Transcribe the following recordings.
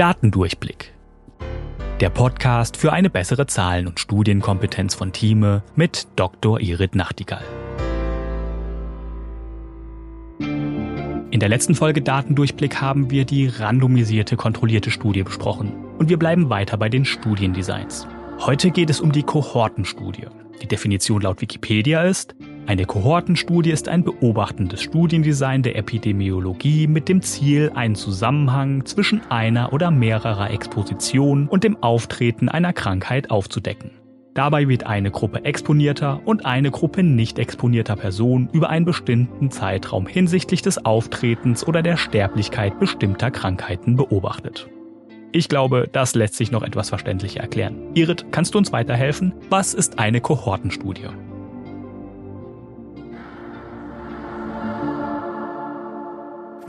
Datendurchblick. Der Podcast für eine bessere Zahlen- und Studienkompetenz von Thieme mit Dr. Irit Nachtigall. In der letzten Folge Datendurchblick haben wir die randomisierte kontrollierte Studie besprochen und wir bleiben weiter bei den Studiendesigns. Heute geht es um die Kohortenstudie. Die Definition laut Wikipedia ist, eine Kohortenstudie ist ein beobachtendes Studiendesign der Epidemiologie mit dem Ziel, einen Zusammenhang zwischen einer oder mehrerer Expositionen und dem Auftreten einer Krankheit aufzudecken. Dabei wird eine Gruppe exponierter und eine Gruppe nicht exponierter Personen über einen bestimmten Zeitraum hinsichtlich des Auftretens oder der Sterblichkeit bestimmter Krankheiten beobachtet. Ich glaube, das lässt sich noch etwas verständlicher erklären. Irit, kannst du uns weiterhelfen? Was ist eine Kohortenstudie?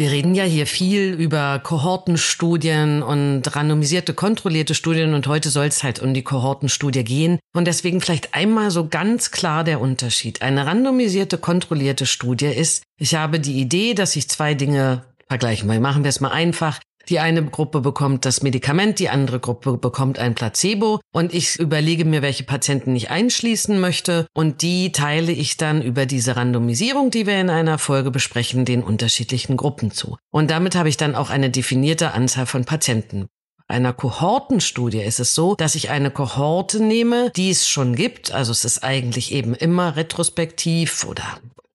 Wir reden ja hier viel über Kohortenstudien und randomisierte, kontrollierte Studien und heute soll es halt um die Kohortenstudie gehen. Und deswegen vielleicht einmal so ganz klar der Unterschied. Eine randomisierte, kontrollierte Studie ist, ich habe die Idee, dass ich zwei Dinge vergleichen will. Machen wir es mal einfach. Die eine Gruppe bekommt das Medikament, die andere Gruppe bekommt ein Placebo und ich überlege mir, welche Patienten ich einschließen möchte und die teile ich dann über diese Randomisierung, die wir in einer Folge besprechen, den unterschiedlichen Gruppen zu. Und damit habe ich dann auch eine definierte Anzahl von Patienten einer Kohortenstudie ist es so, dass ich eine Kohorte nehme, die es schon gibt. Also es ist eigentlich eben immer retrospektiv oder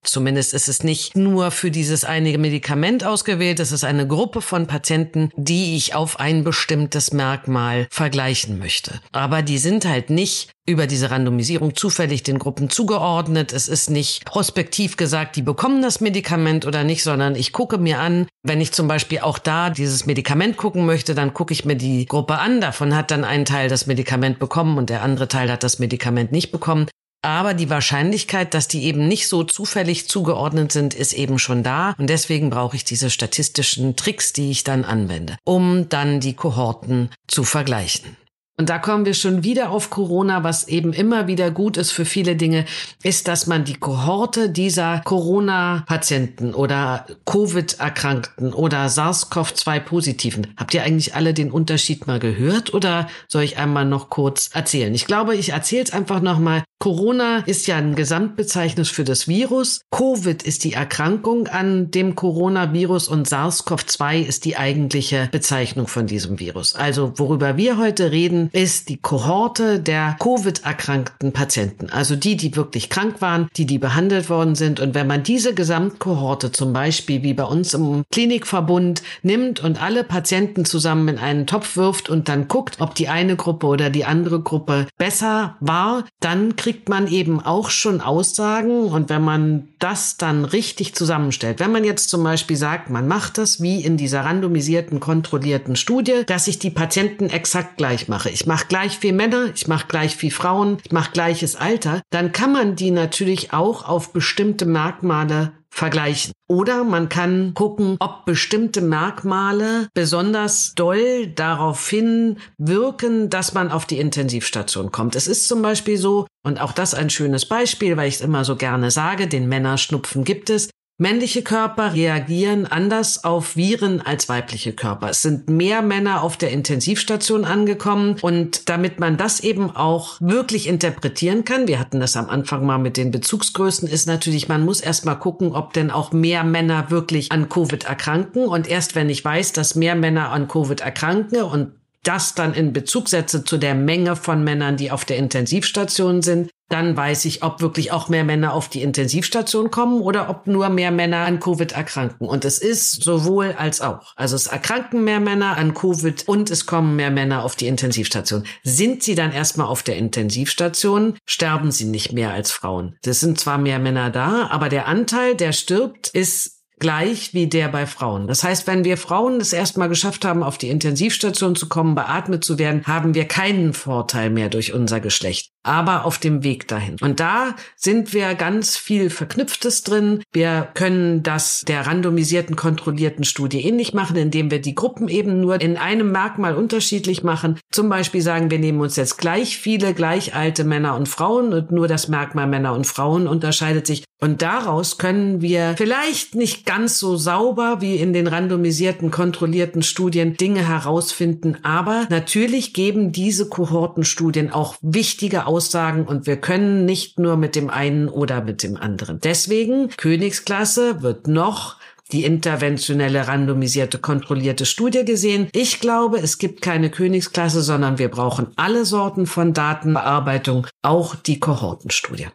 Zumindest ist es nicht nur für dieses eine Medikament ausgewählt, es ist eine Gruppe von Patienten, die ich auf ein bestimmtes Merkmal vergleichen möchte. Aber die sind halt nicht über diese Randomisierung zufällig den Gruppen zugeordnet. Es ist nicht prospektiv gesagt, die bekommen das Medikament oder nicht, sondern ich gucke mir an, wenn ich zum Beispiel auch da dieses Medikament gucken möchte, dann gucke ich mir die Gruppe an. Davon hat dann ein Teil das Medikament bekommen und der andere Teil hat das Medikament nicht bekommen. Aber die Wahrscheinlichkeit, dass die eben nicht so zufällig zugeordnet sind, ist eben schon da. Und deswegen brauche ich diese statistischen Tricks, die ich dann anwende, um dann die Kohorten zu vergleichen. Und da kommen wir schon wieder auf Corona, was eben immer wieder gut ist für viele Dinge, ist, dass man die Kohorte dieser Corona-Patienten oder Covid-Erkrankten oder SARS-CoV-2-Positiven, habt ihr eigentlich alle den Unterschied mal gehört oder soll ich einmal noch kurz erzählen? Ich glaube, ich erzähle es einfach nochmal. Corona ist ja ein Gesamtbezeichnis für das Virus. Covid ist die Erkrankung an dem Coronavirus und SARS-CoV-2 ist die eigentliche Bezeichnung von diesem Virus. Also worüber wir heute reden, ist die Kohorte der Covid-erkrankten Patienten. Also die, die wirklich krank waren, die, die behandelt worden sind. Und wenn man diese Gesamtkohorte zum Beispiel wie bei uns im Klinikverbund nimmt und alle Patienten zusammen in einen Topf wirft und dann guckt, ob die eine Gruppe oder die andere Gruppe besser war, dann kriegt man eben auch schon Aussagen. Und wenn man das dann richtig zusammenstellt, wenn man jetzt zum Beispiel sagt, man macht das wie in dieser randomisierten, kontrollierten Studie, dass ich die Patienten exakt gleich mache ich mache gleich viel Männer, ich mache gleich viel Frauen, ich mache gleiches Alter, dann kann man die natürlich auch auf bestimmte Merkmale vergleichen. Oder man kann gucken, ob bestimmte Merkmale besonders doll darauf hin wirken, dass man auf die Intensivstation kommt. Es ist zum Beispiel so, und auch das ein schönes Beispiel, weil ich es immer so gerne sage, den Männerschnupfen gibt es. Männliche Körper reagieren anders auf Viren als weibliche Körper. Es sind mehr Männer auf der Intensivstation angekommen und damit man das eben auch wirklich interpretieren kann, wir hatten das am Anfang mal mit den Bezugsgrößen, ist natürlich, man muss erst mal gucken, ob denn auch mehr Männer wirklich an Covid erkranken und erst wenn ich weiß, dass mehr Männer an Covid erkranken und das dann in Bezug setze zu der Menge von Männern, die auf der Intensivstation sind, dann weiß ich, ob wirklich auch mehr Männer auf die Intensivstation kommen oder ob nur mehr Männer an Covid erkranken. Und es ist sowohl als auch. Also es erkranken mehr Männer an Covid und es kommen mehr Männer auf die Intensivstation. Sind sie dann erstmal auf der Intensivstation, sterben sie nicht mehr als Frauen. Es sind zwar mehr Männer da, aber der Anteil, der stirbt, ist gleich wie der bei Frauen. Das heißt, wenn wir Frauen es erstmal geschafft haben, auf die Intensivstation zu kommen, beatmet zu werden, haben wir keinen Vorteil mehr durch unser Geschlecht. Aber auf dem Weg dahin. Und da sind wir ganz viel Verknüpftes drin. Wir können das der randomisierten, kontrollierten Studie ähnlich machen, indem wir die Gruppen eben nur in einem Merkmal unterschiedlich machen. Zum Beispiel sagen, wir nehmen uns jetzt gleich viele gleich alte Männer und Frauen und nur das Merkmal Männer und Frauen unterscheidet sich. Und daraus können wir vielleicht nicht ganz so sauber wie in den randomisierten, kontrollierten Studien Dinge herausfinden, aber natürlich geben diese Kohortenstudien auch wichtige Aussagen und wir können nicht nur mit dem einen oder mit dem anderen. Deswegen Königsklasse wird noch die interventionelle randomisierte kontrollierte Studie gesehen. Ich glaube, es gibt keine Königsklasse, sondern wir brauchen alle Sorten von Datenbearbeitung, auch die Kohortenstudie.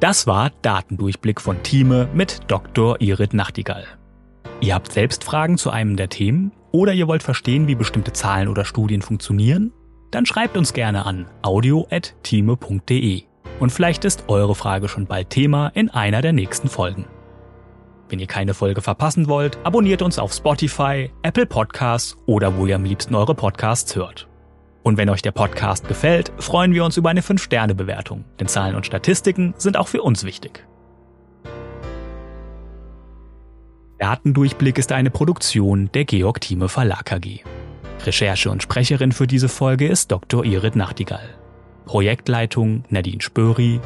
Das war Datendurchblick von Thieme mit Dr. Irit Nachtigall. Ihr habt selbst Fragen zu einem der Themen oder ihr wollt verstehen, wie bestimmte Zahlen oder Studien funktionieren? Dann schreibt uns gerne an audio.thieme.de. Und vielleicht ist eure Frage schon bald Thema in einer der nächsten Folgen. Wenn ihr keine Folge verpassen wollt, abonniert uns auf Spotify, Apple Podcasts oder wo ihr am liebsten eure Podcasts hört. Und wenn euch der Podcast gefällt, freuen wir uns über eine 5-Sterne-Bewertung, denn Zahlen und Statistiken sind auch für uns wichtig. Datendurchblick ist eine Produktion der Georg Thieme Verlag AG. Recherche und Sprecherin für diese Folge ist Dr. Irit Nachtigall. Projektleitung Nadine Spöri,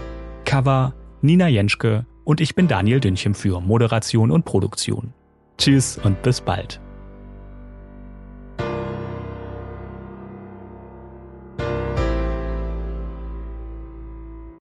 Cover Nina Jenschke und ich bin Daniel Dünchem für Moderation und Produktion. Tschüss und bis bald.